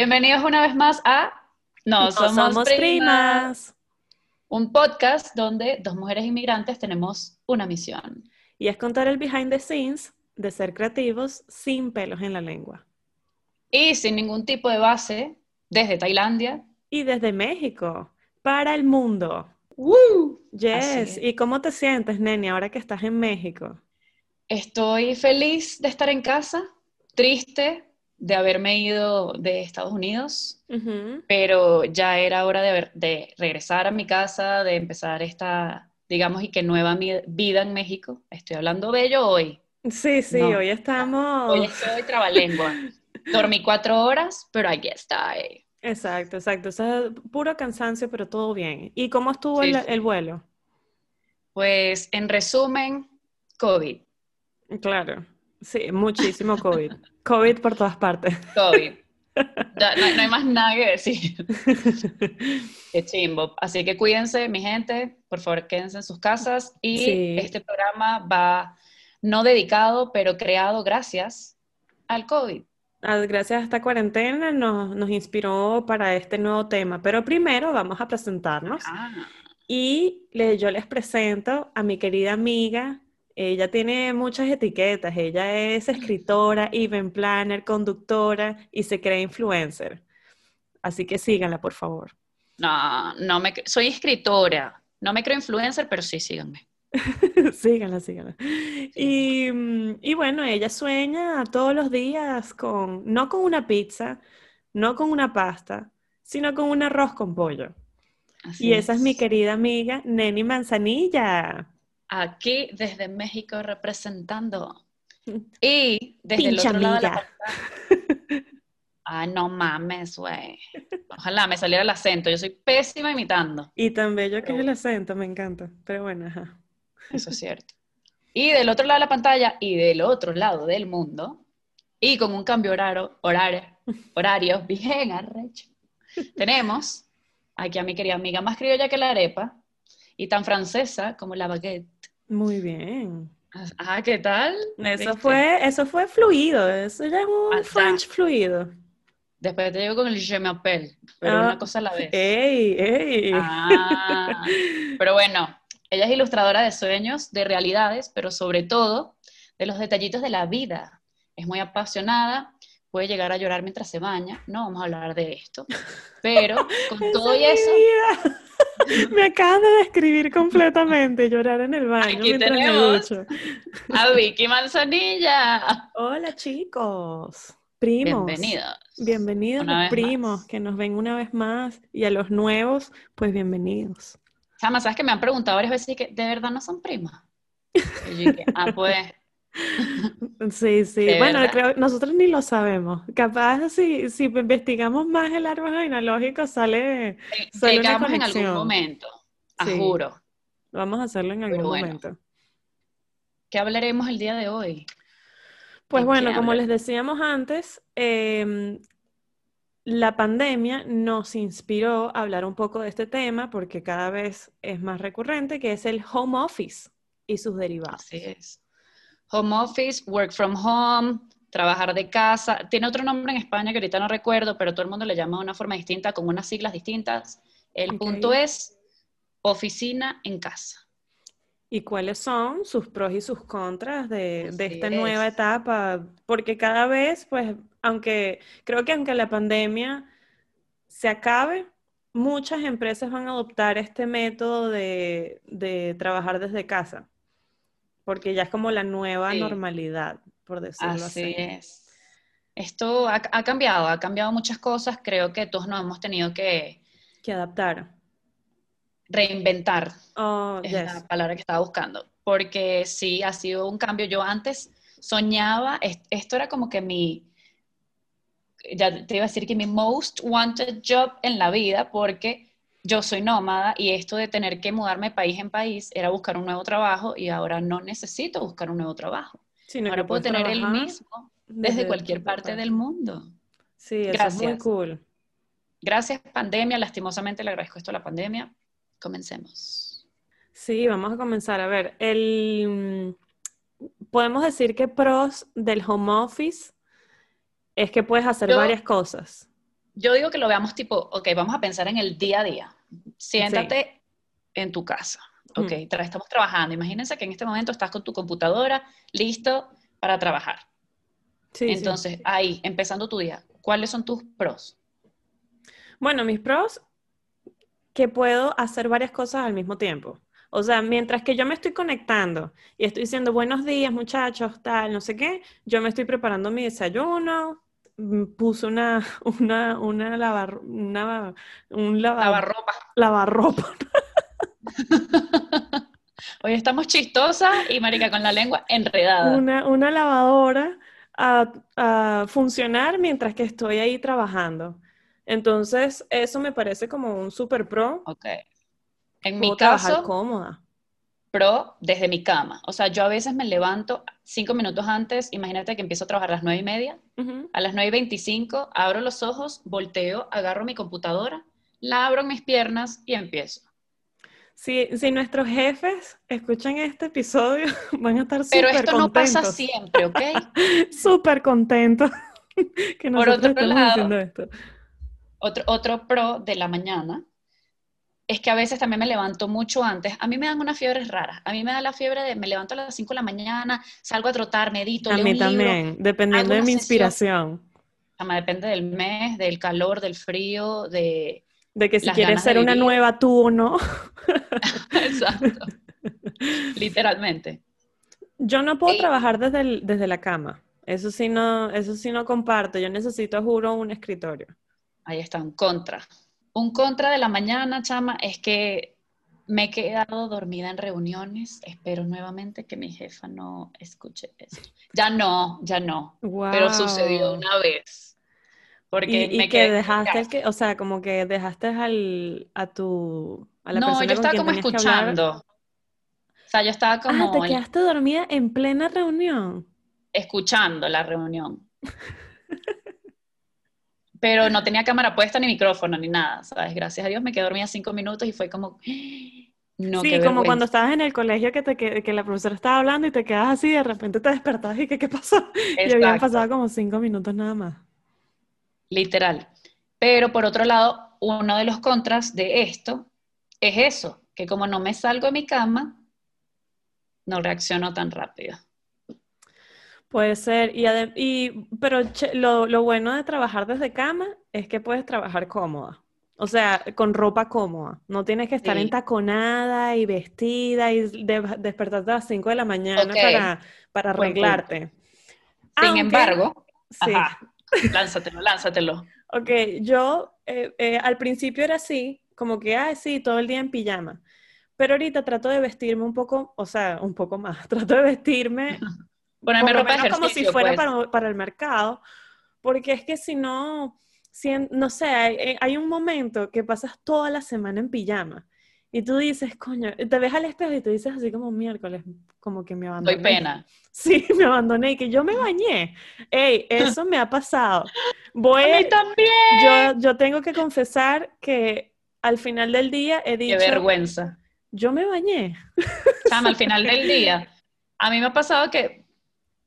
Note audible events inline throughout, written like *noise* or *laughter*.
Bienvenidos una vez más a No, No somos, somos primas, primas. un podcast donde dos mujeres inmigrantes tenemos una misión. Y es contar el behind the scenes de ser creativos sin pelos en la lengua. Y sin ningún tipo de base, desde Tailandia. Y desde México, para el mundo. ¡Woo! Yes. ¿Y cómo te sientes, Neni, ahora que estás en México? Estoy feliz de estar en casa, triste de haberme ido de Estados Unidos, pero ya era hora de, ver- de regresar a mi casa, de empezar esta, digamos, y que nueva vida en México. Estoy hablando bello hoy. Sí, sí, No. hoy estamos. Hoy estoy trabalengua. Dormí cuatro horas, pero aquí estoy. Exacto, exacto. O sea, puro cansancio, pero todo bien. ¿Y cómo estuvo Sí, el, sí. el vuelo? Pues, en resumen, COVID. Claro. Sí, muchísimo COVID. COVID por todas partes. COVID. Ya, no, hay- no hay más nada que decir. *laughs* Qué chimbo. Así que cuídense, mi gente. Por favor, quédense en sus casas. Y Sí. este programa va no dedicado, pero creado gracias al COVID. Ah, Gracias a esta cuarentena nos, nos inspiró para este nuevo tema. Pero primero vamos a presentarnos. Ah, Y le- yo les presento a mi querida amiga. Ella tiene muchas etiquetas. Ella es escritora, event planner, conductora y se cree influencer. Así que síganla, por favor. no, no me, soy escritora. No me creo influencer, pero sí, síganme. *laughs* Síganla, síganla. Y, mm, y bueno, ella sueña todos los días con, no con una pizza, no con una pasta, sino con un arroz con pollo. Así Y esa es mi querida amiga Neni Manzanilla. Aquí desde México representando. *laughs* Y desde el Pinche otro lado de la pantalla. Ay, no mames, güey. Ojalá me saliera el acento. Yo soy pésima imitando. Y tan bello que es el acento, me encanta. Pero bueno, ajá. Eso es cierto. Y del otro lado de la pantalla y del otro lado del mundo, y con un cambio horario, horario, horario bien arrecho, tenemos aquí a mi querida amiga más criolla que la arepa y tan francesa como la baguette. Muy bien. Ah, ¿qué tal? Eso ¿Viste? fue, eso fue fluido, eso ya es un. French fluido. Después te llego con el je m'appelle, pero Ah, una cosa a la vez. ¡Ey, ey! Ah, pero bueno, ella es ilustradora de sueños, de realidades, pero sobre todo de los detallitos de la vida. Es muy apasionada, puede llegar a llorar mientras se baña. No vamos a hablar de esto, *laughs* pero con todo y es eso. *laughs* Me acabas de describir completamente, llorar en el baño Aquí mientras me tenemos. ducho. a Vicky Manzanilla. Hola chicos, primos. Bienvenidos. Bienvenidos Una los primos más. que nos ven una vez más y a los nuevos, pues bienvenidos. Chama, ¿sabes que me han preguntado varias veces y que de verdad no son primas? Y yo dije, ah, *laughs* pues, *laughs* Sí, sí. ¿De Bueno, verdad? creo, nosotros ni lo sabemos. Capaz si, si investigamos más el árbol genealógico sale, sale una llegamos en algún conexión. momento, a Sí. juro. Vamos a hacerlo en algún bueno. momento. ¿Qué hablaremos el día de hoy? Pues ¿De bueno, como les decíamos antes, em, la pandemia nos inspiró a hablar un poco de este tema porque cada vez es más recurrente, que es el home office y sus derivados. Así es. Home office, work from home, trabajar de casa. Tiene otro nombre en España que ahorita no recuerdo, pero todo el mundo le llama de una forma distinta, con unas siglas distintas. El punto es oficina en casa. ¿Y cuáles son sus pros y sus contras de, esta nueva etapa? Porque cada vez, pues, aunque creo que aunque la pandemia se acabe, muchas empresas van a adoptar este método de, de trabajar desde casa, porque ya es como la nueva Sí. normalidad, por decirlo Así así. es. Esto ha, ha cambiado, ha cambiado muchas cosas. Creo que todos nos hemos tenido que Que adaptar. reinventar. Oh, es yes. la palabra que estaba buscando, porque sí, ha sido un cambio. Yo antes soñaba, es- esto era como que mi, ya te iba a decir que mi most wanted job en la vida, porque yo soy nómada y esto de tener que mudarme país en país era buscar un nuevo trabajo y ahora no necesito buscar un nuevo trabajo. Sino Ahora puedo tener el mismo desde desde cualquier parte del mundo. Sí, eso es muy Gracias. cool. Gracias pandemia, lastimosamente le agradezco esto a la pandemia. Comencemos. Sí, vamos a comenzar. A ver, el, podemos decir que pros del home office es que puedes hacer Yo- varias cosas. Yo digo que lo veamos tipo, ok, vamos a pensar en el día a día. Siéntate en tu casa. Ok, estamos trabajando. Imagínense que en este momento estás con tu computadora listo para trabajar. Sí, Entonces, ahí, empezando tu día, ¿cuáles son tus pros? Bueno, mis pros, que puedo hacer varias cosas al mismo tiempo. O sea, mientras que yo me estoy conectando y estoy diciendo buenos días, muchachos, tal, no sé qué, yo me estoy preparando mi desayuno, mm, puse una, *laughs* una, una, lavar, una un lavarropa. Lavarropa. Hoy estamos chistosas y marica con la lengua enredada. Una, una lavadora a, a, funcionar mientras que estoy ahí trabajando. Entonces, eso me parece como un super pro. Ok. En mi caso, cómoda. Pro desde mi cama. O sea, yo a veces me levanto cinco minutos antes, imagínate que empiezo a trabajar a las nueve y media. A las nueve y veinticinco abro los ojos, volteo, agarro mi computadora, la abro en mis piernas y empiezo. Si, si nuestros jefes escuchan este episodio, *laughs* van a estar súper contentos. Pero esto no pasa siempre, ¿ok? *laughs* súper contentos *laughs* que Por otro lado, esto. Otro, otro pro de la mañana es que a veces también me levanto mucho antes. A mí me dan unas fiebres raras. A mí me da la fiebre de me levanto a las 5 de la mañana, salgo a trotar, medito, a mí también, dependiendo de mi inspiración. depende del mes, del calor, del frío, de... De que si quieres ser una nueva tú o no. *laughs* Exacto. Literalmente. Yo no puedo trabajar desde, desde la cama. Eso sí, no, eso sí no comparto. Yo necesito, juro, un escritorio. Ahí está, un contra. Un contra de la mañana, chama, es que me he quedado dormida en reuniones. Espero nuevamente que mi jefa no escuche eso. Ya no, ya no. Pero sucedió una vez. Porque y, me que dejaste, que, o sea, como que dejaste al, a tu, a la no, yo estaba como escuchando. O sea, yo estaba como... Ah, te quedaste dormida en plena reunión. Escuchando la reunión. *laughs* pero no tenía cámara puesta ni micrófono ni nada, ¿sabes? Gracias a Dios me quedé dormida cinco minutos y fue como... No, sí, como cuando estabas en el colegio que, te, que, la profesora estaba hablando y te quedas así y de repente te despertabas y que qué pasó. *laughs* Y habían pasado como cinco minutos nada más. Literal. Pero por otro lado, uno de los contras de esto es eso, que como no me salgo de mi cama, no reacciono tan rápido. Puede ser, y, y pero lo, lo, bueno de trabajar desde cama es que puedes trabajar cómoda, o sea, con ropa cómoda. No tienes que estar entaconada y vestida y despertarte a las 5 de la mañana para, para arreglarte. Sin embargo, sí. lánzatelo, lánzatelo. Ok, yo eh, eh, al principio era así, como que, ah, sí, todo el día en pijama. Pero ahorita trato de vestirme un poco, o sea, un poco más, *laughs* trato de vestirme Ponerme ropa de como si fuera pues. para, el mercado, porque es que si no, si, no sé, hay, hay, un momento que pasas toda la semana en pijama y tú dices, coño, te ves al espejo y te dices así como miércoles, como que me abandoné. Doy pena. *laughs* Sí, me abandoné y que yo me bañé. Ey, eso me ha pasado. Voy, *laughs* a mí también. Yo, yo tengo que confesar que al final del día he dicho... Qué vergüenza. Yo me bañé. Chama, al final del *laughs* día. A mí me ha pasado que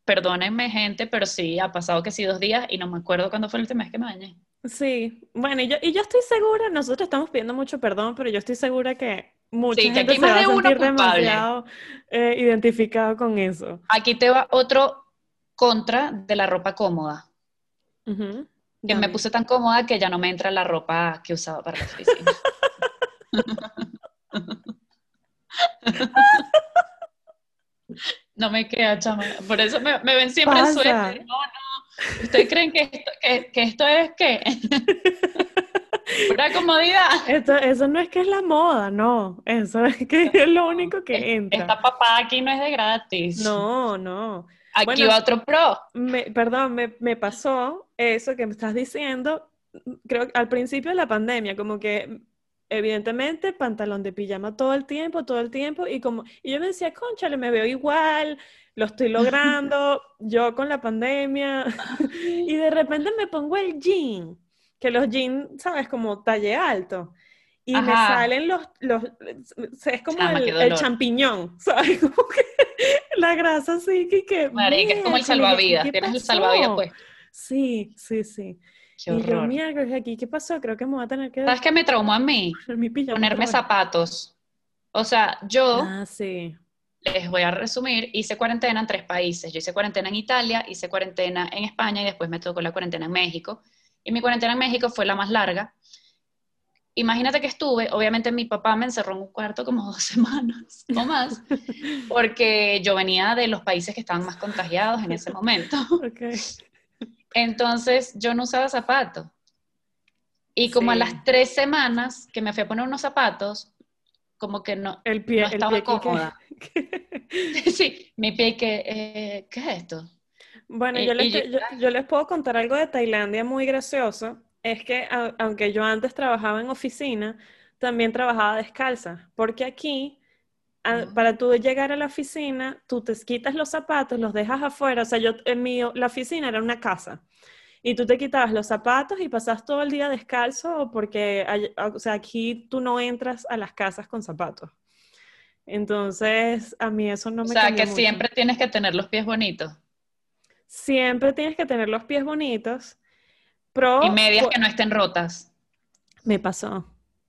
perdónenme gente, pero sí, ha pasado que sí dos días y no me acuerdo cuándo fue el último mes que me bañé. Sí, bueno, y yo, y yo estoy segura, nosotros estamos pidiendo mucho perdón, pero yo estoy segura que mucha gente se va a sentir demasiado eh, identificado con eso. Aquí te va otro contra de la ropa cómoda. Que me puse tan cómoda que ya no me entra la ropa que usaba para la oficina. *laughs* No me queda, chama. Por eso me, ven siempre en suéter. No, no. ¿Ustedes creen que esto, que, esto es qué? *laughs* Pura comodidad. Esto, eso no es que es la moda, no. Eso es que es lo único que entra. Esta papá aquí no es de gratis. No, no. Aquí va otro pro. perdón, me, me pasó eso que me estás diciendo, creo que al principio de la pandemia, como que evidentemente, pantalón de pijama todo el tiempo, todo el tiempo, y como, y yo me decía, conchale, me veo igual, lo estoy logrando, yo con la pandemia, *laughs* y de repente me pongo el jean, que los jeans, sabes, como talle alto, y me salen los, los, es como el, champiñón, *laughs* ¿sabes? Como que la grasa así, que, que es como el salvavidas, tienes el salvavidas pues. Sí, sí, sí. Qué Y yo, horror. mierda, aquí, ¿qué pasó? Creo que me voy a tener que ¿Sabes qué me traumó a mí? *laughs* mi Ponerme zapatos. O sea, yo Ah, sí. les voy a resumir, hice cuarentena en tres países. Yo hice cuarentena en Italia, hice cuarentena en España y después me tocó la cuarentena en México. Y mi cuarentena en México fue la más larga. Imagínate que estuve, obviamente mi papá me encerró en un cuarto como *laughs* dos semanas o más, *laughs* porque yo venía de los países que estaban más contagiados en ese momento. Ok. Entonces yo no usaba zapatos. Y como a las tres semanas que me fui a poner unos zapatos, como que no, El pie, no el estaba pie que- cómoda. *laughs* sí, mi pie que, eh, ¿qué es esto? Bueno, Eh, yo les, y te- yo- yo- yo les puedo contar algo de Tailandia muy gracioso. Es que a- aunque yo antes trabajaba en oficina, también trabajaba descalza, porque aquí, a- Ah. para tú llegar a la oficina, tú te quitas los zapatos, los dejas afuera. O sea, yo en mi, la oficina era una casa. Y tú te quitabas los zapatos y pasas todo el día descalzo porque, hay- o sea, aquí tú no entras a las casas con zapatos. Entonces, a mí eso no O me sea, cambió que mucho. siempre tienes que tener los pies bonitos Siempre tienes que tener los pies bonitos. Pro, y medias que no estén rotas. me pasó.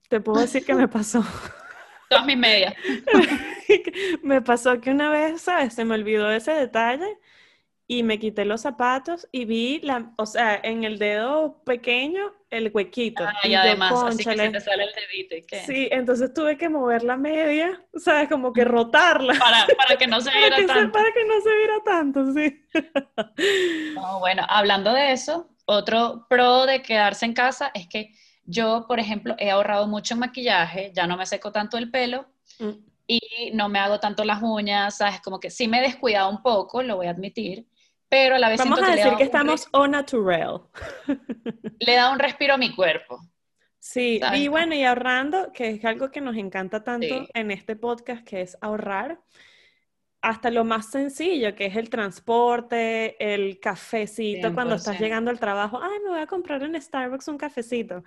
Te puedo decir que me pasó. *laughs* Todas mis medias. *laughs* me pasó que una vez, ¿sabes? Se me olvidó ese detalle y me quité los zapatos y vi la, o sea, en el dedo pequeño el huequito. Ah, y y yo, además, así que se te sale el dedito. ¿y qué? Sí, entonces tuve que mover la media, ¿sabes? Como que rotarla Para, para que no *laughs* se para viera se- tanto. para que no se viera tanto, sí. No, bueno, hablando de eso, otro pro de quedarse en casa es que yo, por ejemplo, he ahorrado mucho en maquillaje, ya no me seco tanto el pelo Mm. y no me hago tanto las uñas, ¿sabes? Como que sí me he descuidado un poco, lo voy a admitir, pero a la vez Vamos a decir que estamos au natural. le dado un respiro a mi cuerpo. Sí, ¿Sabes? y bueno, y ahorrando, que es algo que nos encanta tanto Sí. en este podcast, que es ahorrar, hasta lo más sencillo, que es el transporte, el cafecito, cuando estás 100%. llegando al trabajo, ay, me voy a comprar en Starbucks un cafecito.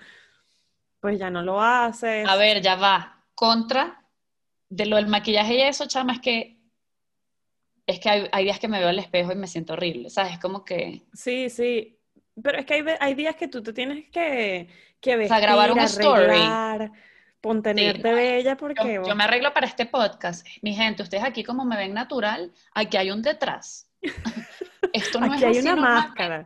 Pues ya no lo haces. A ver, ya va. Contra de lo del maquillaje y eso, chama, es que es que hay, hay días que me veo al espejo y me siento horrible, ¿sabes? Como que, Sí, sí. Pero es que hay, días que tú te tienes que, que vestir, sea, grabar un story. arreglar, ponerte no, bella, yo, porque... yo me arreglo para este podcast. Mi gente, ustedes aquí como me ven natural, aquí hay un detrás. *laughs* Esto no Aquí es hay así una normalmente. máscara.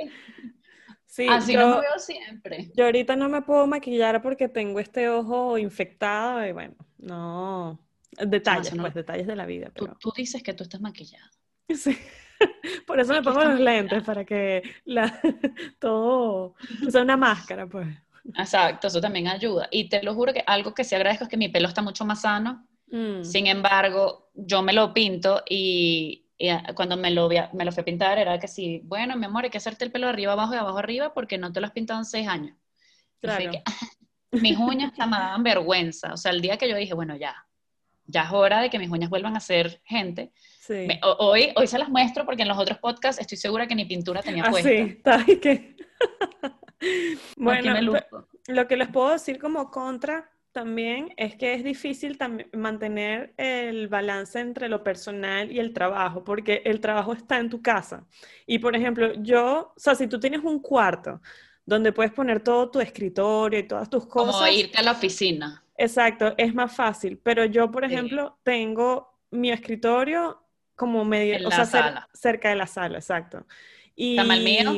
Sí, Así yo- me veo siempre. Yo ahorita no me puedo maquillar porque tengo este ojo infectado y bueno, no. Detalles, no- pues detalles de la vida, Tú, pero tú dices que tú estás maquillada. *laughs* sí. Por eso me pongo los lentes, para que la, *laughs* todo, o sea, una máscara, pues. Exacto, eso también ayuda. Y te lo juro que algo que sí agradezco es que mi pelo está mucho más sano. Mm. Sin embargo, yo me lo pinto y, y, ah, cuando me lo, me lo fui a pintar era que sí, bueno, mi amor, hay que hacerte el pelo arriba, abajo y abajo arriba porque no te lo has pintado en seis años. Claro. que, *laughs* mis uñas me daban vergüenza. O sea, el día que yo dije, bueno, ya, ya es hora de que mis uñas vuelvan a ser gente. Sí. Me- ho- hoy, hoy se las muestro porque en los otros podcasts estoy segura que ni pintura tenía Así, puesta. está ahí *laughs* que. Bueno, lo que les puedo decir como contra también es que es difícil mantener el balance entre lo personal y el trabajo, porque el trabajo está en tu casa. Y por ejemplo, yo, o sea, si tú tienes un cuarto donde puedes poner todo tu escritorio y todas tus Como cosas, irte a la oficina. exacto, es más fácil. Pero yo, por Sí. ejemplo, tengo mi escritorio como medio, En o la sea, cer- sala. cerca de la sala, exacto. Y al mío.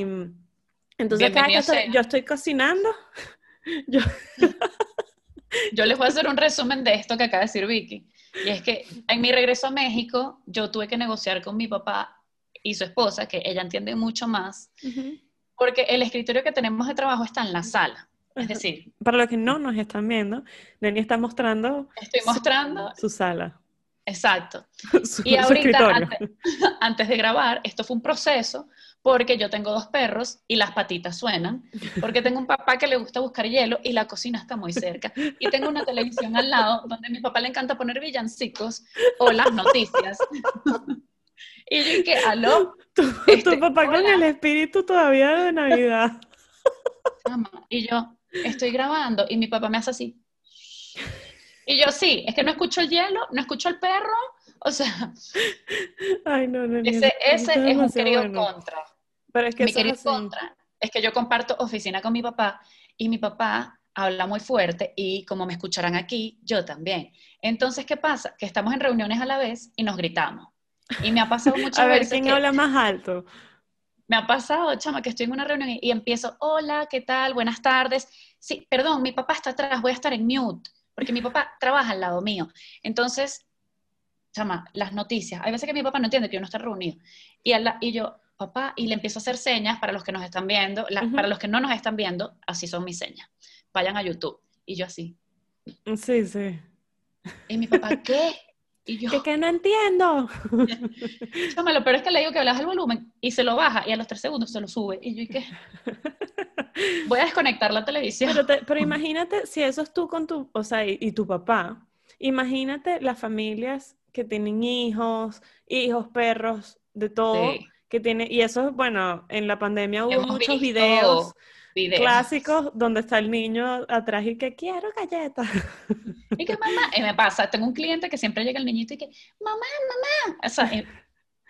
entonces cada que estoy- yo estoy cocinando, *laughs* yo, *laughs* *laughs* Yo les voy a hacer un resumen de esto que acaba de decir Vicky. Y es que en mi regreso a México, yo tuve que negociar con mi papá y su esposa, que ella entiende mucho más, porque el escritorio que tenemos de trabajo está en la sala. Es decir, Para los que no nos están viendo, Dani está mostrando estoy mostrando, su sala, exacto. *laughs* su, Y ahorita, antes, *laughs* antes de grabar, esto fue un proceso porque yo tengo dos perros y las patitas suenan, porque tengo un papá que le gusta buscar hielo y la cocina está muy cerca. Y tengo una televisión al lado donde a mi papá le encanta poner villancicos o las noticias. *laughs* y yo dije, aló, Tu, este, tu papá con el espíritu todavía de Navidad. Y yo, estoy grabando y mi papá me hace así. Y yo, sí, es que no escucho el hielo, no escucho el perro. O sea, Ay, no, no, no, ese, ese es un querido bueno. contra. Pero es que mi querido así. contra es que yo comparto oficina con mi papá y mi papá habla muy fuerte y como me escucharán aquí, yo también. Entonces, ¿qué pasa? Que estamos en reuniones a la vez y nos gritamos. Y me ha pasado *laughs* muchas a ver, veces ¿quién que- habla más alto? me ha pasado, chama, que estoy en una reunión y, y empiezo, hola, ¿qué tal? Buenas tardes. Sí, perdón, mi papá está atrás, voy a estar en mute, porque mi papá trabaja al lado mío. Entonces, chama, las noticias. Hay veces que mi papá no entiende que uno está reunido. Y, a la- y yo, papá, y le empiezo a hacer señas para los que nos están viendo, la- Ujú. para los que no nos están viendo, así son mis señas. Vayan a YouTube. Y yo así. Sí, sí. Y mi papá, ¿qué? Y yo, Que, que no entiendo. chama, lo peor es que le digo que le baja el volumen y se lo baja y a los tres segundos se lo sube. Y yo, ¿y qué? *laughs* *laughs* Voy a desconectar la televisión. Pero, te- pero *laughs* imagínate si eso es tú con tu, o sea, y, y tu papá. Imagínate las familias que tienen hijos, hijos, perros, de todo, Sí. que tiene, y eso, bueno, en la pandemia hubo Hemos muchos videos videos. clásicos donde está el niño atrás y que quiero galletas. Y que mamá, y me pasa, tengo un cliente que siempre llega el niñito y que, mamá, mamá. O sea,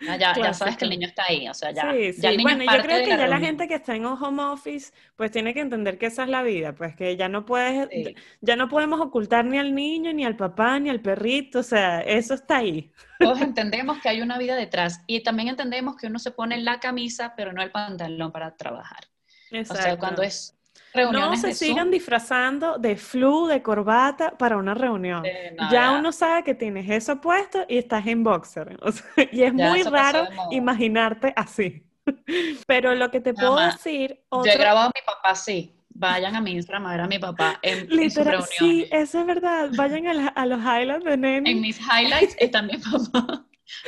ah, ya, ya sabes que el niño está ahí, o sea, ya, Sí, sí. ya el niño Bueno, yo creo que la ya la reunión. gente que está en un home office, pues tiene que entender que esa es la vida, pues que ya no puedes, Sí. ya no podemos ocultar ni al niño, ni al papá, ni al perrito, o sea, eso está ahí. Todos entendemos que hay una vida detrás y también entendemos que uno se pone la camisa, pero no el pantalón para trabajar. O sea, cuando es No se sigan Zoom, disfrazando de flu, de corbata para una reunión. eh, no, ya uno sabe que tienes eso puesto y estás en boxer. *laughs* o sea, y es Ya muy raro imaginarte así. *laughs* Pero lo que te puedo decir, Yo he otro, grabado a mi papá, sí. Vayan a mi Instagram a ver a mi papá en, en sus literal, reuniones. sí, eso es verdad. Vayan a, la- a los highlights de Neni. En mis highlights está mi *laughs* papá.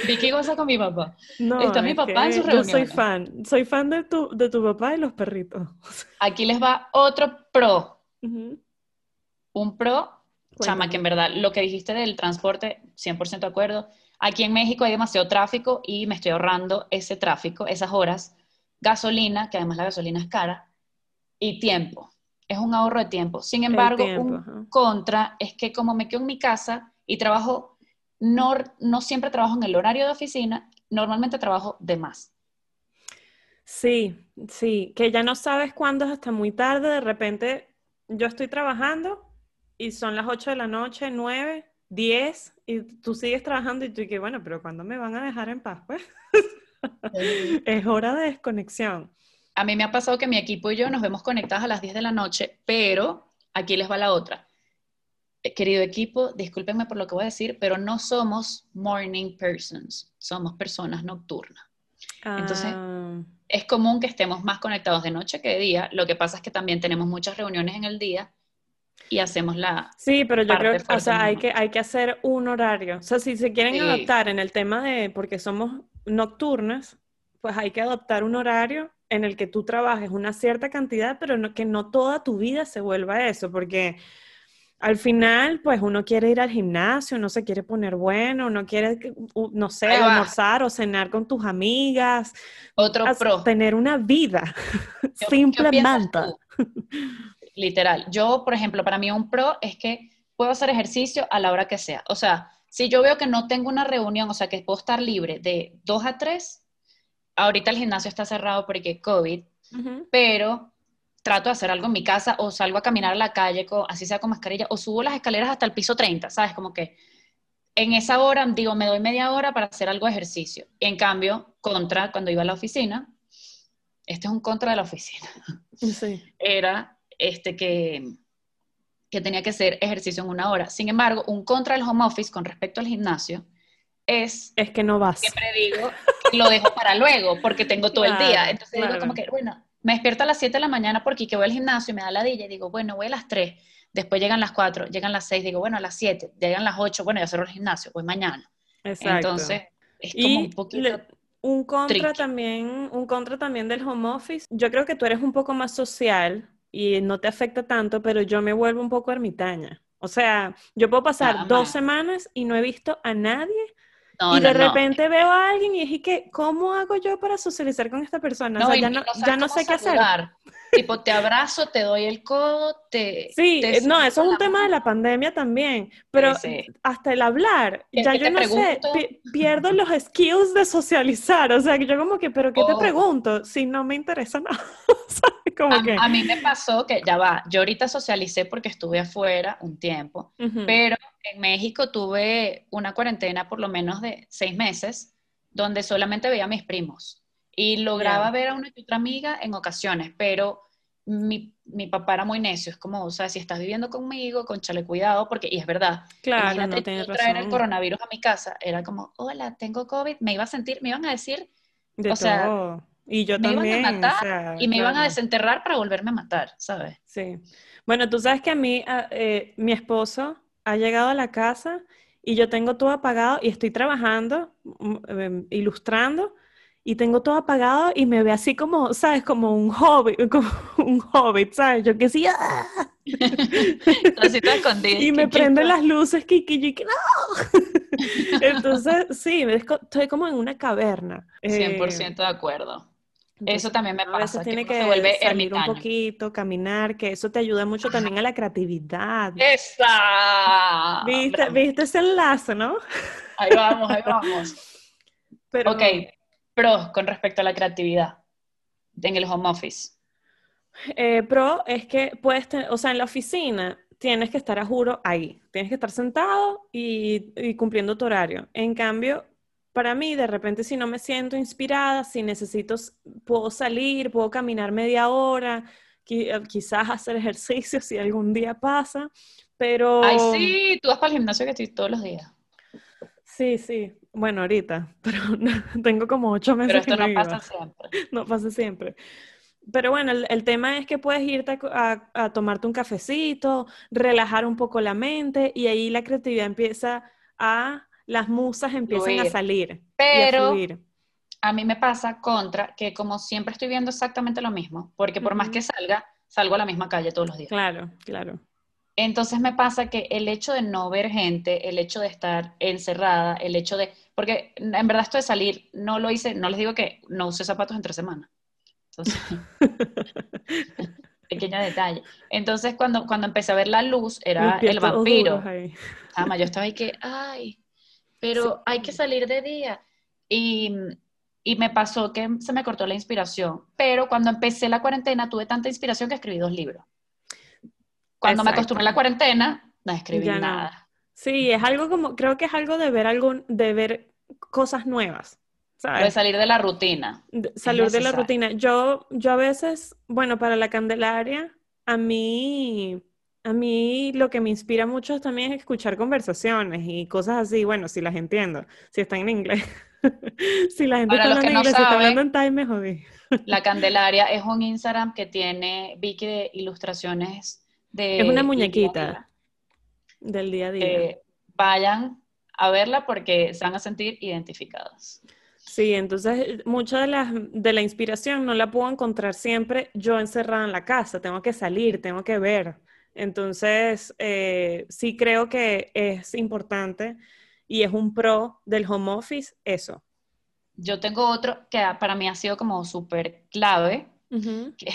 Vicky goza con mi papá. No, está mi papá en sus Yo soy reuniones. fan, soy fan de tu, de tu papá y los perritos. *laughs* Aquí les va otro pro. Un pro, chama, que en verdad lo que dijiste del transporte, 100% de acuerdo. Aquí en México hay demasiado tráfico y me estoy ahorrando ese tráfico, esas horas. Gasolina, que además la gasolina es cara, y tiempo. Es un ahorro de tiempo. Sin embargo, tiempo, un ajá. contra es que como me quedo en mi casa y trabajo, no, no siempre trabajo en el horario de oficina, normalmente trabajo de más. Sí, sí, que ya no sabes cuándo es hasta muy tarde, de repente yo estoy trabajando y son las 8 de la noche, 9, 10, y tú sigues trabajando y tú y que bueno, pero ¿cuándo me van a dejar en paz? Pues *laughs* es hora de desconexión. A mí me ha pasado que mi equipo y yo nos vemos conectados a las 10 de la noche, pero aquí les va la otra. Querido equipo, discúlpenme por lo que voy a decir, pero no somos morning persons, somos personas nocturnas. Entonces, Ah, Es común que estemos más conectados de noche que de día, lo que pasa es que también tenemos muchas reuniones en el día y hacemos la... sí, pero yo parte creo que, o sea, hay que, hay que hacer un horario. O sea, si se quieren Sí. adaptar en el tema de, porque somos nocturnas, pues hay que adoptar un horario en el que tú trabajes una cierta cantidad, pero no, que no toda tu vida se vuelva eso, porque al final, pues uno quiere ir al gimnasio, uno se quiere poner bueno, uno quiere, no sé, almorzar o cenar con tus amigas, Otro pro. tener una vida, ¿Qué- qué simplemente. Literal. Yo, por ejemplo, para mí un pro es que puedo hacer ejercicio a la hora que sea. O sea, si yo veo que no tengo una reunión, o sea, que puedo estar libre de 2 a 3, ahorita el gimnasio está cerrado porque COVID, pero trato de hacer algo en mi casa o salgo a caminar a la calle, con, así sea con mascarilla, o subo las escaleras hasta el piso 30, ¿sabes? Como que en esa hora, digo, me doy media hora para hacer algo de ejercicio. En cambio, contra, cuando iba a la oficina, este es un contra de la oficina, *laughs* Sí. era este que, que tenía que hacer ejercicio en una hora. Sin embargo, un contra del home office con respecto al gimnasio es Es que no vas. siempre digo, lo dejo para luego porque tengo todo el día. *laughs* Claro, Entonces digo como que, bueno, me despierto a las 7 de la mañana porque que voy al gimnasio y me da la y digo, bueno, voy a las 3, después llegan las 4, llegan las 6, digo, bueno, a las 7, llegan las 8, bueno, ya cerro el gimnasio, voy mañana. Exacto. Entonces, es como Y un poquito... le- un contra tricky. también, un contra también del home office. Yo creo que tú eres un poco más social y no te afecta tanto, pero yo me vuelvo un poco ermitaña. O sea, yo puedo pasar dos semanas y no he visto a nadie no, y de no, no. repente veo a alguien y dije que, ¿cómo hago yo para socializar con esta persona? O No, sea, ya no, ya no sé qué hacer. saludar. tipo, te abrazo, te doy el codo, te... Sí, te eh, no, eso es un tema de mano. la pandemia también, pero Sí, sí. hasta el hablar, ya yo te no sé, pregunto- pi- pierdo los skills de socializar, o sea, que yo como que, pero ¿qué te Oh. pregunto? Si no me interesa *laughs* nada. Como A, que... a mí me pasó que, ya va, yo ahorita socialicé porque estuve afuera un tiempo, Ujú. pero en México tuve una cuarentena por lo menos de seis meses, donde solamente veía a mis primos y lograba Ya. ver a una que otra amiga en ocasiones, pero mi, mi papá era muy necio, es como, o sea, si estás viviendo conmigo, conchale cuidado, porque, y es verdad, Claro, imagínate no tienes traer el razón. coronavirus a mi casa, era como, hola, tengo COVID, me iba a sentir, me iban a decir, De o sea, todo. Y yo me iban a también, o matar sea, y me iban a claro. desenterrar para volverme a matar, ¿sabes? Sí. Bueno, tú sabes que a mí, a- eh, mi esposo ha llegado a la casa y yo tengo todo apagado y estoy trabajando, mm, em, ilustrando, y tengo todo apagado y me ve así como, ¿sabes? Como un hobbit, *laughs* como un hobbit, ¿sabes? Yo que sí, ¡ah! *laughs* Y me prenden las luces, yo que no. *laughs* Entonces, sí, estoy como en una caverna. Eh, 100% de acuerdo. Eso también me a veces pasa, que tiene uno que se vuelve salir un ermitaño. poquito, caminar, que eso te ayuda mucho también a la creatividad. ¡Esa! ¿Viste, Bravo. viste ese enlace, no? Ahí vamos, ahí vamos. *laughs* Pero, Ok, pros con respecto a la creatividad en el home office. eh, pro es que puedes, o sea, en la oficina tienes que estar a juro ahí, tienes que estar sentado y, y cumpliendo tu horario. En cambio, para mí, de repente, si no me siento inspirada, si necesito, puedo salir, puedo caminar media hora, eh, quizás hacer ejercicio si algún día pasa, pero... Ay, sí, tú vas para el gimnasio que estoy todos los días. Sí, sí. Bueno, ahorita, *laughs* pero tengo como ocho meses Pero que esto no pasa siempre. *laughs* No pasa siempre. Pero bueno, el, el tema es que puedes irte a- a tomarte un cafecito, relajar un poco la mente y ahí la creatividad empieza a, las musas empiezan a salir y a Pero a mí me pasa contra que como siempre estoy viendo exactamente lo mismo, porque por más que salga, salgo a la misma calle todos los días. Claro, claro. Entonces me pasa que el hecho de no ver gente, el hecho de estar encerrada, el hecho de, porque en verdad esto de salir, no lo hice, no les digo que no use zapatos entre semana. Entonces, *laughs* pequeño detalle. Entonces cuando, cuando empecé a ver la luz, era el vampiro. Chama, yo estaba ahí que, ay, pero hay que salir de día. Y, y me pasó que se me cortó la inspiración. Pero cuando empecé la cuarentena tuve tanta inspiración que escribí dos libros. Cuando me acostumbré a la cuarentena, no escribí Ya no. nada. Sí, es algo como, creo que es algo de ver algo, de ver cosas nuevas, De salir de la rutina. de- salir de la rutina. Yo, yo a veces, bueno, para la Candelaria, a mí, a mí lo que me inspira mucho también es escuchar conversaciones y cosas así. Bueno, si las entiendo, si están en inglés. *laughs* Si la gente Para está hablando en no inglés, si está hablando en Thai, me jodí. La Candelaria *laughs* es un Instagram que tiene Vicky de ilustraciones de... Es una muñequita día. del día a día. Eh, vayan a verla porque se van a sentir identificados. Sí, entonces mucha de la, de la inspiración no la puedo encontrar siempre yo encerrada en la casa, tengo que salir, tengo que ver. Entonces, eh, sí creo que es importante y es un pro del home office eso. Yo tengo otro que para mí ha sido como súper clave, que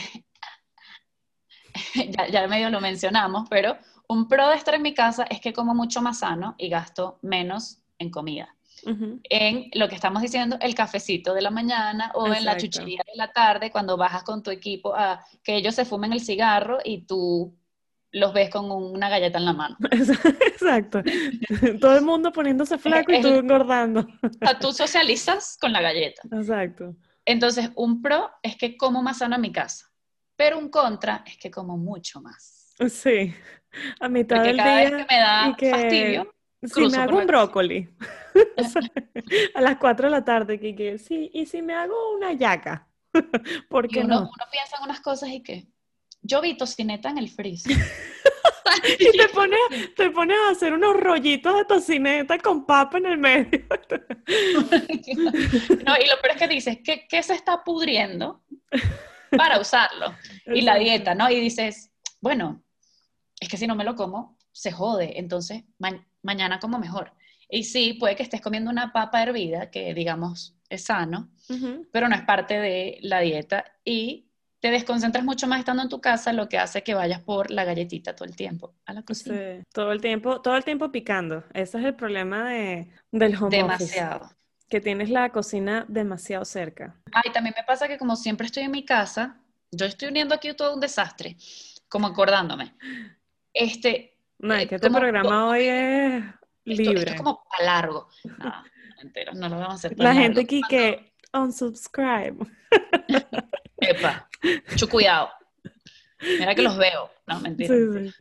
*laughs* ya, ya medio lo mencionamos, pero un pro de estar en mi casa es que como mucho más sano y gasto menos en comida. En lo que estamos diciendo, el cafecito de la mañana o en la chuchería de la tarde, cuando bajas con tu equipo a que ellos se fumen el cigarro y tú los ves con una galleta en la mano. *laughs* Exacto. *laughs* Todo el mundo poniéndose flaco y tú engordando. O sea, tú socializas con la galleta. Exacto. Entonces, un pro es que como más sano en mi casa, pero un contra es que como mucho más. Sí. A mitad Porque del cada vez día que me da y que fastidio, si me hago un brócoli *laughs* a las 4 de la tarde, Kike, sí, y si me hago una yaca, ¿por y qué uno, no? uno piensa en unas cosas y que yo vi tocineta en el freezer. Y *laughs* te pones, te pones a hacer unos rollitos de tocineta con papa en el medio. *laughs* no, y lo peor es que dices, ¿qué, qué se está pudriendo para usarlo? Y la dieta, ¿no? Y dices, bueno, es que si no me lo como, se jode, entonces ma- mañana como mejor. Y sí, puede que estés comiendo una papa hervida, que digamos es sano, pero no es parte de la dieta y te desconcentras mucho más estando en tu casa, lo que hace que vayas por la galletita todo el tiempo a la cocina. Sí, todo el tiempo, todo el tiempo picando. Ese es el problema de, del home Demasiado. office, que tienes la cocina demasiado cerca. Ay, también me pasa que como siempre estoy en mi casa, yo estoy uniendo aquí todo un desastre, como acordándome. Este, No, es eh, que este como- programa hoy es esto, libre. esto es como para largo. No, entero, no lo vamos a hacer para La largo. gente aquí que unsubscribe. *laughs* Epa, mucho cuidado. Mira que los veo. No, mentira. Sí, sí.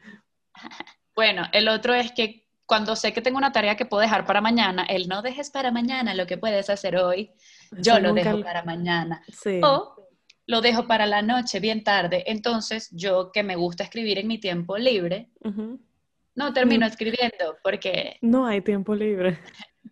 Bueno, el otro es que cuando sé que tengo una tarea que puedo dejar para mañana, el no dejes para mañana lo que puedes hacer hoy, yo Eso lo dejo para mañana. Sí. O lo dejo para la noche, bien tarde. Entonces, yo que me gusta escribir en mi tiempo libre, no termino Mm. escribiendo porque No hay tiempo libre.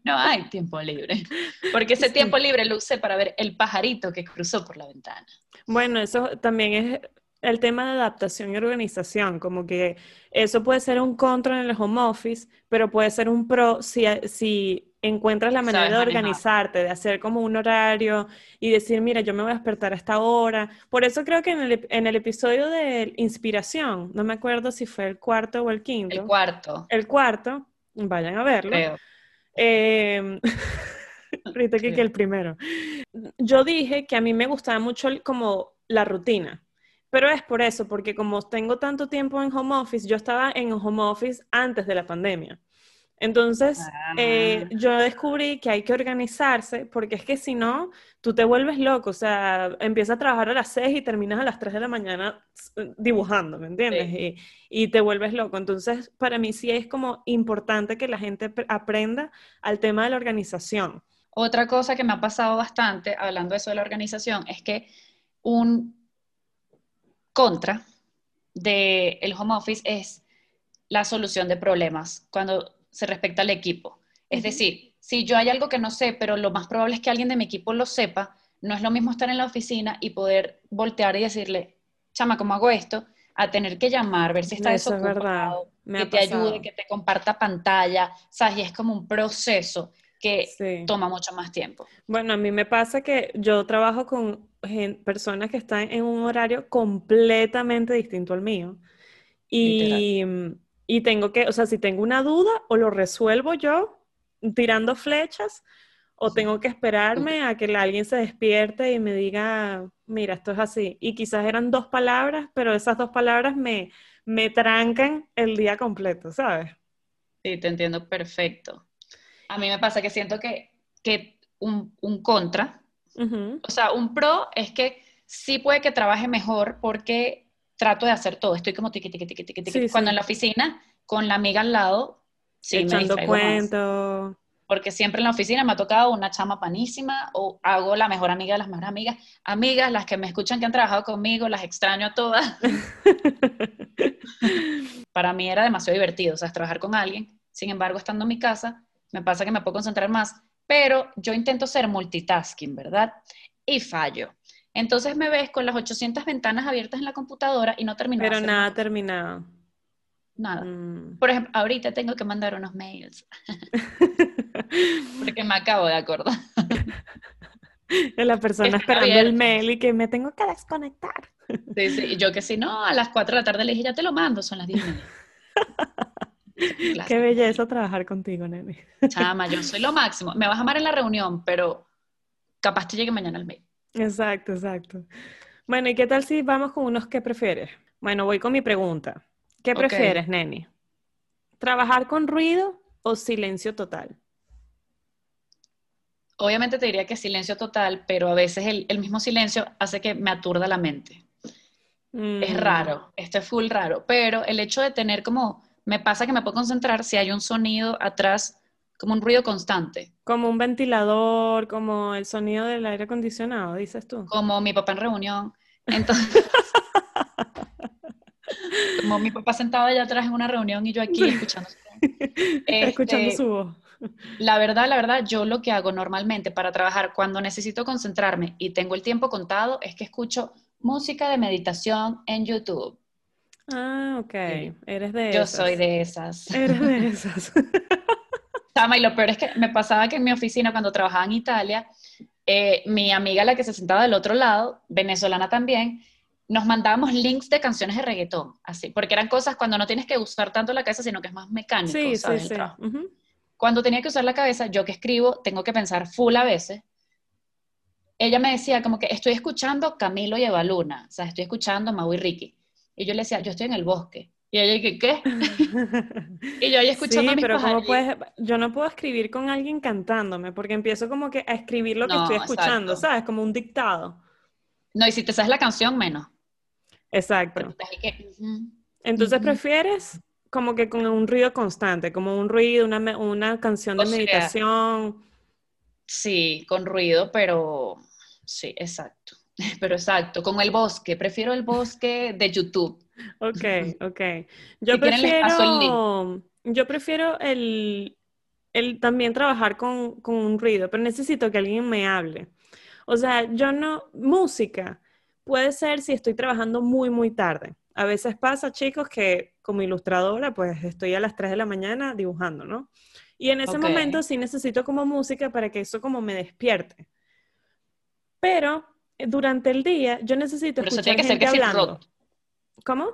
No hay tiempo libre. Porque ese tiempo libre lo usé para ver el pajarito que cruzó por la ventana. Bueno, eso también es el tema de adaptación y organización, como que eso puede ser un contra en el home office, pero puede ser un pro si, si encuentras la manera de organizarte, de hacer como un horario y decir, mira, yo me voy a despertar a esta hora. Por eso creo que en el, en el episodio de Inspiración, no me acuerdo si fue el cuarto o el quinto, El cuarto, el cuarto, vayan a verlo. creo. *laughs* Eh, que, que el primero. Yo dije que a mí me gustaba mucho el- como la rutina, pero es por eso, porque como tengo tanto tiempo en home office, yo estaba en home office antes de la pandemia. Entonces, eh, Ah. yo descubrí que hay que organizarse, porque es que si no, tú te vuelves loco, o sea, empiezas a trabajar a las 6 y terminas a las 3 de la mañana s- dibujando, ¿me entiendes? Y, y te vuelves loco. Entonces, para mí sí es como importante que la gente ap- aprenda al tema de la organización. Otra cosa que me ha pasado bastante, hablando de eso de la organización, es que un contra del home office es la solución de problemas cuando se respecta al equipo. Es decir, si yo hay algo que no sé, pero lo más probable es que alguien de mi equipo lo sepa, no es lo mismo estar en la oficina y poder voltear y decirle, chama, ¿cómo hago esto? A tener que llamar, ver si está Eso es verdad. desocupado, Me que te pasado. ayude, que te comparta pantalla, ¿sabes? Y es como un proceso que Sí. toma mucho más tiempo. Bueno, a mí me pasa que yo trabajo con personas que están en un horario completamente distinto al mío. Y, y tengo que, o sea, si tengo una duda, o lo resuelvo yo tirando flechas, o tengo que esperarme a que alguien se despierte y me diga, mira, esto es así. Y quizás eran dos palabras, pero esas dos palabras me, me trancan el día completo, ¿sabes? Sí, te entiendo perfecto. A mí me pasa que siento que, que un, un contra, o sea, un pro es que sí puede que trabaje mejor porque trato de hacer todo. Estoy como tiqui, tiqui, tiqui, tiqui, tiqui. Sí, Cuando sí. en la oficina, con la amiga al lado, sí me Echando distraigo más. cuentos. Porque siempre en la oficina me ha tocado una chama panísima o hago la mejor amiga de las mejores amigas. Amigas, las que me escuchan que han trabajado conmigo, las extraño a todas. *laughs* Para mí era demasiado divertido, o sea, trabajar con alguien. Sin embargo, estando en mi casa, me pasa que me puedo concentrar más. Pero yo intento ser multitasking, ¿verdad? Y fallo. Entonces me ves con las 800 ventanas abiertas en la computadora y no termino de Pero nada terminado. nada. Mm. Por ejemplo, ahorita tengo que mandar unos mails *laughs* porque me acabo de acordar. La persona esperando el mail y que me tengo que desconectar. Sí, sí, yo que si no, a las 4 de la tarde le dije, ya te lo mando, son las 10 y media. *laughs* Clase. Qué belleza trabajar contigo, nene. Chama, yo soy lo máximo. Me vas a amar en la reunión, pero capaz te llegue mañana el mail. Exacto, exacto. Bueno, ¿y qué tal si vamos con unos qué prefieres? Bueno, voy con mi pregunta. ¿Qué prefieres, neni? ¿Trabajar con ruido o silencio total? Obviamente te diría que silencio total, pero a veces el, el mismo silencio hace que me aturda la mente. Es Mm, raro, esto es full raro, pero el hecho de tener como, me pasa que me puedo concentrar si hay un sonido atrás, como un ruido constante, Como un ventilador, como el sonido del aire acondicionado, dices tú. como mi papá en reunión. Entonces, *laughs* como mi papá sentado allá atrás en una reunión y yo aquí escuchando. su- *laughs* Escuchando Este, su voz. La verdad, la verdad, yo lo que hago normalmente para trabajar cuando necesito concentrarme y tengo el tiempo contado es que escucho música de meditación en YouTube. Ah, ok. Sí. Eres de Yo esas. soy de esas. Eres de esas. *laughs* Chama, y lo peor es que me pasaba que en mi oficina, cuando trabajaba en Italia, eh, mi amiga, la que se sentaba del otro lado, venezolana también, nos mandábamos links de canciones de reggaetón, así, porque eran cosas cuando no tienes que usar tanto la cabeza, sino que es más mecánico, Sí, ¿sabes? sí, El sí. Cuando tenía que usar la cabeza, yo que escribo, tengo que pensar full a veces. Ella me decía como que estoy escuchando Camilo y Eva Luna, o sea, estoy escuchando Mau y Ricky. Y yo le decía, yo estoy en el bosque. Y ella dije, ¿qué? *laughs* Y yo ahí escuchando Sí, a mis pero ¿cómo pajaritos. puedes? Yo no puedo escribir con alguien cantándome, porque empiezo como que a escribir lo que No, estoy escuchando, exacto. ¿sabes? Como un dictado. No, y si te sabes la canción, menos. Exacto. Que. Entonces prefieres como que con un ruido constante, como un ruido, una, una canción de O sea, meditación. Sí, con ruido, pero sí, exacto. *laughs* Pero exacto, con el bosque, prefiero el bosque de YouTube. Ok, *laughs* ok. Yo Si prefiero, yo prefiero el, el también trabajar con, con un ruido, pero necesito que alguien me hable. O sea, yo no, música puede ser si estoy trabajando muy, muy tarde. A veces pasa, chicos, que como ilustradora, pues estoy a las 3 de la mañana dibujando, ¿no? Y en ese momento sí necesito como música para que eso como me despierte. Pero eh, durante el día yo necesito Por eso escuchar tiene que ser que hablando. ¿Cómo?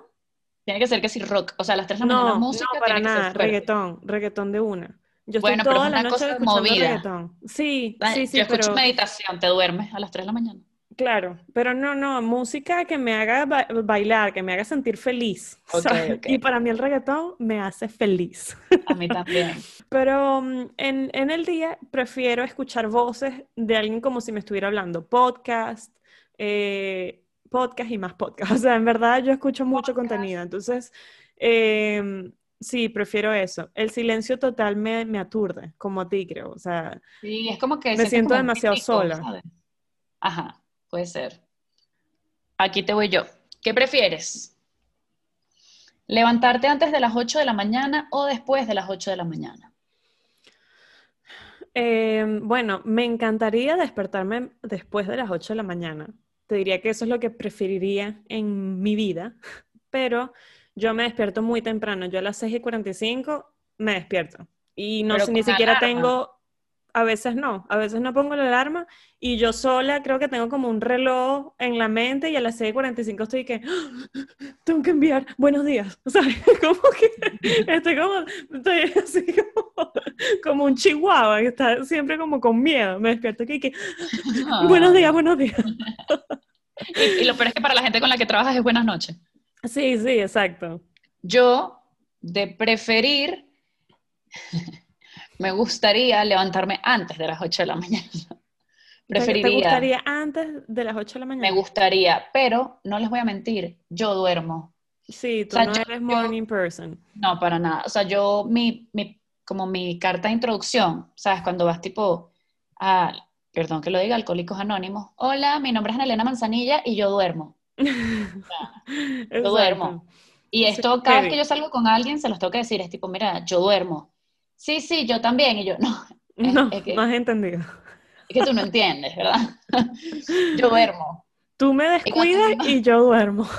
Tiene que ser que sí rock. O sea, a las 3 de la mañana No, música no, para tiene que ser nada, fuerte. reggaetón, reggaetón de una. Yo estoy Bueno, pero toda es la una noche cosa movida. reggaetón. Sí, sí, sí, yo escucho pero meditación, te duermes a las 3 de la mañana. claro, pero no, no, música que me haga ba- bailar, que me haga sentir feliz, *laughs* Ok, ¿sabes? ok. Y para mí el reggaetón me hace feliz. A mí también. *laughs* Pero mm, en, en el día prefiero escuchar voces de alguien como si me estuviera hablando, podcast, eh, podcast y más podcast. *laughs* O sea, en verdad yo escucho mucho Podcast. contenido, entonces em, sí, prefiero eso. El silencio total me, me aturde, como a ti creo. O sea, Sí, es como que Me siento como demasiado sola. ¿sabes? Ajá, puede ser. Aquí te voy yo. ¿Qué prefieres? ¿Levantarte antes de las 8 de la mañana o después de las 8 de la mañana? em, bueno, me encantaría despertarme después de las 8 de la mañana. Te diría que eso es lo que preferiría en mi vida, *laughs* pero yo me despierto muy temprano. Yo a las 6 y 45 me despierto. Y no sé, ni siquiera alarma. tengo, a veces no, a veces no pongo la alarma y yo sola creo que tengo como un reloj en la mente y a las 6 y 45 estoy que "Ah, tengo que enviar buenos días. *laughs* O sea, *laughs* como que *laughs* estoy como, estoy así como, como un chihuahua que está siempre como con miedo. Me despierto aquí que buenos días, buenos días. Y, y lo peor es que para la gente con la que trabajas es buenas noches. Sí, sí, exacto. Yo, de preferir, me gustaría levantarme antes de las 8 de la mañana. *laughs* ¿Te- ¿Te *laughs* Preferiría, gustaría antes de las 8 de la me mañana? gustaría, pero no les voy a mentir, yo duermo. Sí, tú O sea, no yo- eres yo- morning person. No, para nada. O sea, yo, mi, mi, como mi carta de introducción, ¿sabes? Cuando vas tipo a, perdón que lo diga, Alcohólicos Anónimos. Hola, mi nombre es Ana Elena Manzanilla y yo duermo. *laughs* Exacto. duermo. Y esto, cada vez que yo salgo con alguien, se los tengo que decir, es tipo, mira, yo duermo. Sí, sí, yo también. Y yo, no, *laughs* es- No, es que- no has entendido. es que tú no entiendes, ¿verdad? *laughs* yo duermo. Tú me descuidas y yo duermo. *laughs*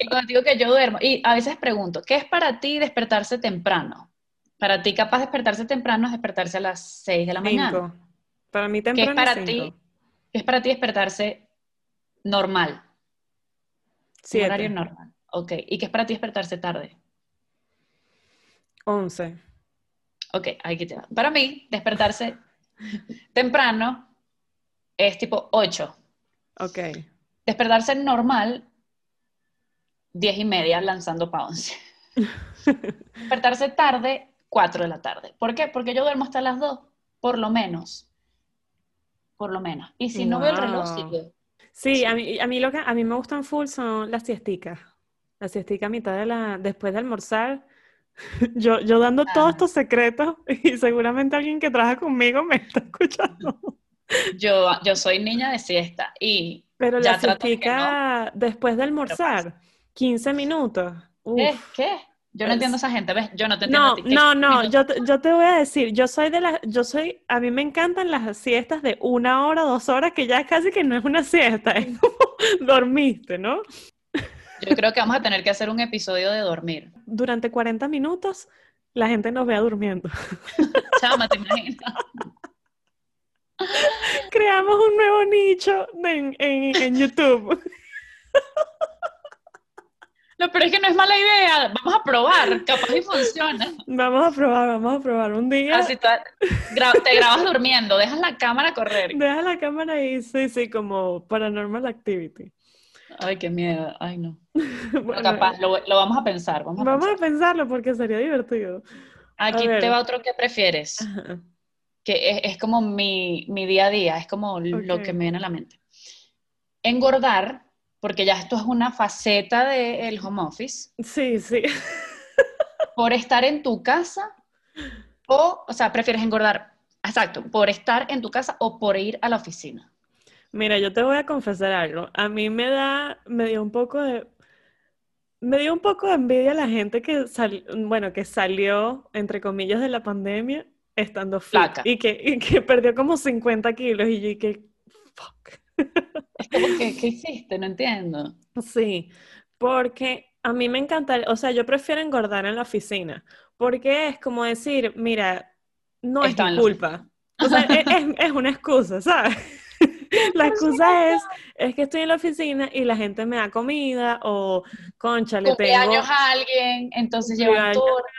Y cuando digo que yo duermo, y a veces pregunto, ¿qué es para ti despertarse temprano? Para ti capaz despertarse temprano es despertarse a las 6 de la mañana. Cinco. Para mí ¿Qué es temprano para ti? ¿Qué es para ti despertarse normal? Un Siete. horario normal. Ok. ¿Y qué es para ti despertarse tarde? Once. Ok, aquí te va. Para mí, despertarse *laughs* temprano es tipo 8. Ok. Despertarse normal, 10 y media lanzando pa' 11. *laughs* despertarse tarde, 4 de la tarde. ¿Por qué? Porque yo duermo hasta las 2, por lo menos. Por lo menos. Y si no veo el reloj, sí veo. Sí, a mí, a mí lo que a mí me gustan full son las siesticas. La siestica a mitad de la, después de almorzar. *laughs* Yo, yo dando todos Ah. estos secretos *laughs* y seguramente alguien que trabaja conmigo me *laughs* está escuchando. Yo, yo soy niña de siesta y Pero Ya la siestica después de almorzar, 15 minutos. ¿qué? Uf. ¿Qué? Yo no Es- entiendo a esa gente, ¿ves? Yo no te entiendo No, a ti. ¿Qué no, no, yo te, yo te voy a decir, yo soy de las, yo soy, a mí me encantan las siestas de una hora, dos horas, que ya casi que no es una siesta, es como dormiste, ¿no? Yo creo que vamos a tener que hacer un episodio de dormir. Durante 40 minutos la gente nos vea durmiendo. *laughs* Chama, ¿te imaginas? *laughs* Creamos un nuevo nicho en, en- en YouTube. No, pero es que no es mala idea. Vamos a probar. Capaz y funciona. Vamos a probar, vamos a probar un día. Así te, te grabas durmiendo, dejas la cámara correr. Dejas la cámara ahí, sí, sí, como Paranormal Activity. Ay, qué miedo. Ay, no. *laughs* bueno, capaz, lo, lo, vamos a pensar. Vamos, a, vamos a, pensarlo porque sería divertido. Aquí te va otro que prefieres. Que es, es, como mi, mi, día a día, es como lo que me viene a la mente. Engordar porque ya esto es una faceta del home office. Sí, sí. *laughs* por estar en tu casa o, o sea, prefieres engordar, exacto, por estar en tu casa o por ir a la oficina. Mira, yo te voy a confesar algo. A mí me da, me dio un poco de, me dio un poco de envidia la gente que bueno, que salió, entre comillas, de la pandemia estando flaca y que, y que perdió como 50 kilos y yo y que, fuck. Es como que, ¿qué *laughs* hiciste? No entiendo. Sí, porque a mí me encanta, o sea, yo prefiero engordar en la oficina, porque es como decir, mira, no es mi culpa. O sea, es, *laughs* es, una excusa, ¿sabes? *laughs* la excusa es, es que estoy en la oficina y la gente me da comida o, concha, le tengo... años a alguien, entonces llevan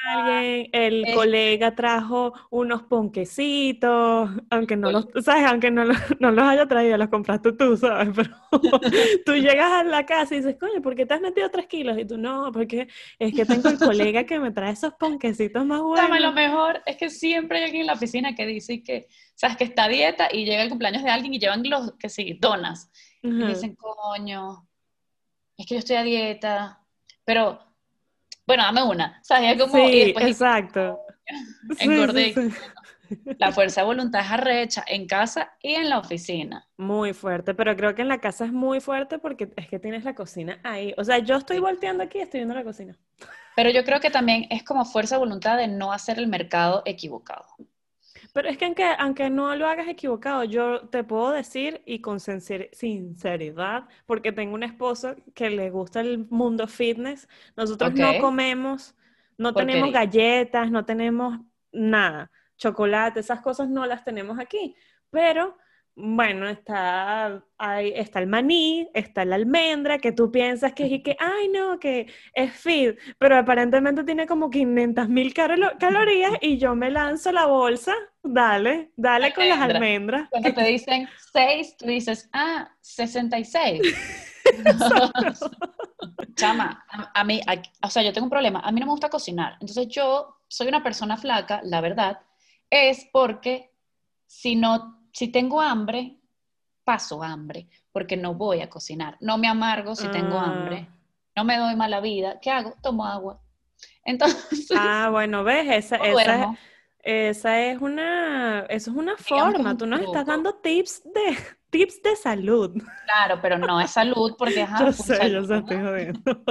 a alguien, el colega trajo unos ponquecitos, aunque no los, ¿sabes? Aunque no, *laughs* no los haya traído, los compraste tú, ¿sabes? *laughs* Pero tú llegas a la casa y dices, coño, ¿por qué te has metido tres kilos? Y tú, no, porque es que tengo el colega que me trae esos ponquecitos más buenos. Dame lo mejor es que siempre hay alguien en la oficina que dice que sabes que está dieta y llega el cumpleaños de alguien y llevan los, que sí, donas. Y dicen, coño, es que yo estoy a dieta, pero, bueno, dame una, ¿sabes? Como, sí, exacto. Engordé. La fuerza de voluntad es arrecha en casa y en la oficina. Muy fuerte, pero creo que en la casa es muy fuerte porque es que tienes la cocina ahí. O sea, yo estoy volteando aquí y estoy viendo la cocina. Pero yo creo que también es como fuerza de voluntad de no hacer el mercado equivocado. Pero es que aunque, aunque no lo hagas equivocado, yo te puedo decir y con sinceridad, porque tengo un esposo que le gusta el mundo fitness, nosotros no comemos, no tenemos galletas, no tenemos nada, chocolate, esas cosas no las tenemos aquí, pero bueno, está, ahí, está el maní, está la almendra, que tú piensas que es que, ay, no, que es fit, pero aparentemente tiene como 500 mil calorías y yo me lanzo la bolsa, dale, dale con las almendras. Cuando te dicen 6, tú dices, ah, 66. *laughs* Chama, a, a mí, o sea, yo tengo un problema, a mí no me gusta cocinar, entonces yo soy una persona flaca, la verdad, es porque si no si tengo hambre, paso hambre, porque no voy a cocinar. No me amargo si tengo ah. hambre. No me doy mala vida. ¿Qué hago? Tomo agua. *laughs* Entonces. Ah, bueno, ves, esa, esa, esa, es una, eso es una forma. Tú nos estás dando tips de, *laughs* tips de salud. Claro, pero no es salud porque es *laughs* yo sé, yo sé, estoy jodiendo.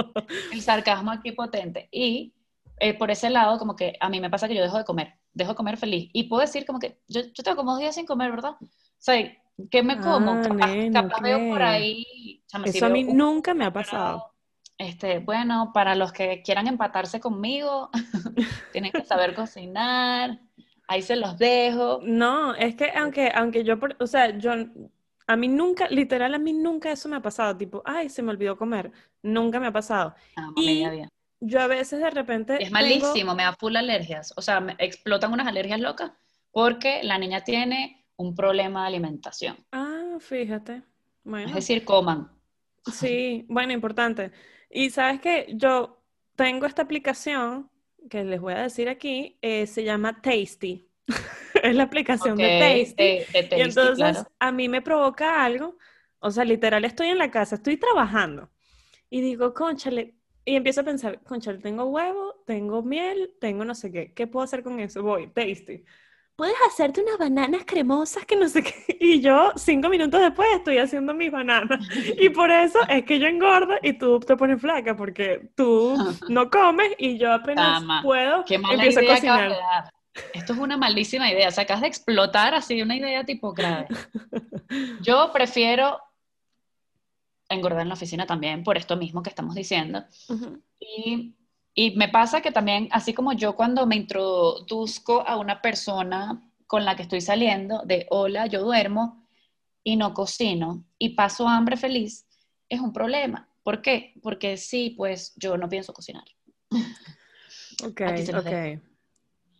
El sarcasmo aquí potente. Y eh, por ese lado, como que a mí me pasa que yo dejo de comer dejo comer feliz. Y puedo decir como que yo, yo tengo como dos días sin comer, ¿verdad? O sea, ¿qué me como? Ah, capaz, veo por ahí. Eso a mí nunca me ha pasado. Este, bueno, para los que quieran empatarse conmigo, *laughs* tienen que saber cocinar. Ahí se los dejo. No, es que aunque, aunque yo, o sea, yo, a mí nunca, literal, a mí nunca eso me ha pasado. Tipo, ay, se me olvidó comer. Nunca me ha pasado. Ah, y, yo a veces de repente... Es malísimo, me da full alergias. O sea, me explotan unas alergias locas porque la niña tiene un problema de alimentación. Ah, fíjate. Bueno. Es decir, coman. Sí, bueno, importante. Y sabes que yo tengo esta aplicación que les voy a decir aquí, eh, se llama Tasty. *laughs* es la aplicación de, Tasty. Y entonces a mí me provoca algo, o sea, literal estoy en la casa, estoy trabajando y digo, conchale, y empiezo a pensar, concha, tengo huevo, tengo miel, tengo no sé qué. ¿Qué puedo hacer con eso? Voy, tasty. Puedes hacerte unas bananas cremosas que no sé qué. *laughs* Y yo, cinco minutos después, estoy haciendo mis bananas. Y *laughs* por eso es que yo engordo y tú te pones flaca, porque tú *laughs* no comes y yo apenas puedo, qué empiezo a cocinar. Esto es una malísima idea. O sea, acabas de explotar así una idea tipo grave. Yo prefiero engordar en la oficina también por esto mismo que estamos diciendo. y, y, me pasa que también, así como yo cuando me introduzco a una persona con la que estoy saliendo, de hola, yo duermo y no cocino y paso hambre feliz, es un problema. ¿Por qué? Porque sí, pues yo no pienso cocinar. *laughs* Ok, ok. dejo.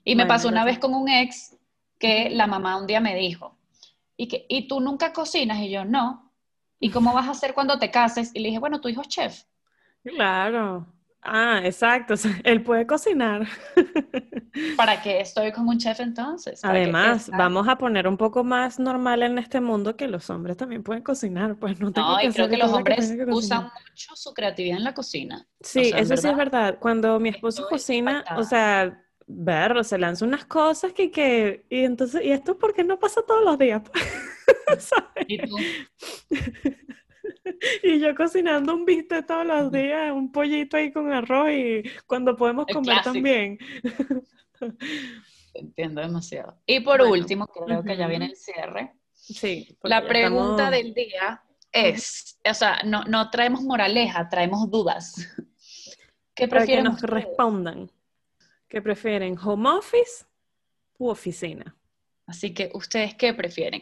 Y me pasó una vez con un ex que la mamá un día me dijo, ¿y, que, ¿y tú nunca cocinas? Y yo, no. ¿Y cómo vas a hacer cuando te cases? Y le dije, bueno, tu hijo es chef. Claro. Ah, exacto. o él puede cocinar. *laughs* ¿Para qué estoy con un chef entonces? Además, vamos a poner un poco más normal en este mundo que los hombres también pueden cocinar, pues no tengo No, que y creo que los hombres tenga que usan mucho su creatividad en la cocina. Sí, o sea, eso sí es verdad. Cuando mi esposo estoy cocina, o impactada. sea, berro, se lanza unas cosas que, que, y entonces, ¿y esto por qué no pasa todos los días? *laughs* ¿Y tú? *laughs* Y yo cocinando un bistec todos los días, un pollito ahí con arroz y cuando podemos El comer clásico. también. Entiendo demasiado. Y por Bueno, último, creo que ya viene el cierre. Sí, La pregunta estamos- del día es, o sea, no, no traemos moraleja, traemos dudas. *laughs* ¿Qué para que prefieren nos ustedes? respondan. ¿Qué prefieren, home office u oficina? Así que, ¿ustedes qué prefieren?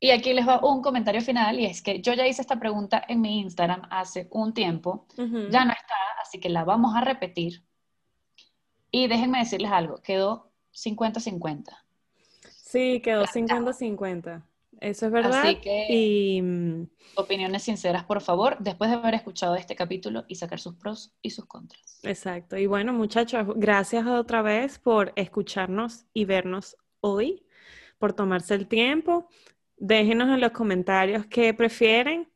Y aquí les va un comentario final y es que yo ya hice esta pregunta en mi Instagram hace un tiempo, ya no está, así que la vamos a repetir. Y déjenme decirles algo, quedó 50-50. Sí, quedó Planchado. 50-50. Eso es verdad. Así que- Y Opiniones sinceras, por favor, después de haber escuchado este capítulo y sacar sus pros y sus contras. exacto. Y bueno, muchachos, gracias otra vez por escucharnos y vernos hoy, por tomarse el tiempo. Déjenos en los comentarios qué prefieren,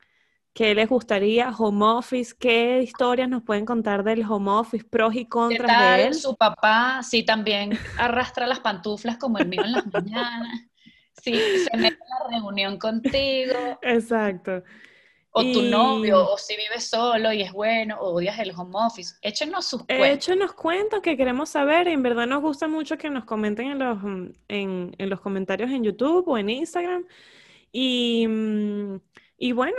qué les gustaría, home office, qué historias nos pueden contar del home office, pros y ¿Qué contras de él. su papá? Si también arrastra las pantuflas como el mío en las mañanas. Si se mete a la reunión contigo. *laughs* Exacto. O tu novio, o si vives solo y es bueno, o odias el home office. Échenos sus cuentos. Échenos cuentos que queremos saber. En verdad nos gusta mucho que nos comenten en los, mm, en, en los comentarios en YouTube o en Instagram. Y, mm, y bueno,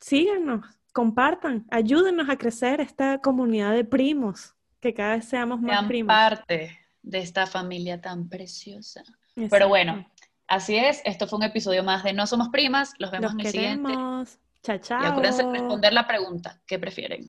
síganos, compartan, ayúdenos a crecer esta comunidad de primos, que cada vez seamos más Sean primos. parte de esta familia tan preciosa. Pero bueno, así es. Esto fue un episodio más de No Somos Primas. Los vemos Los en el siguiente. Queremos. Chao, Y acuérdense de chao. responder la pregunta. ¿Qué prefieren?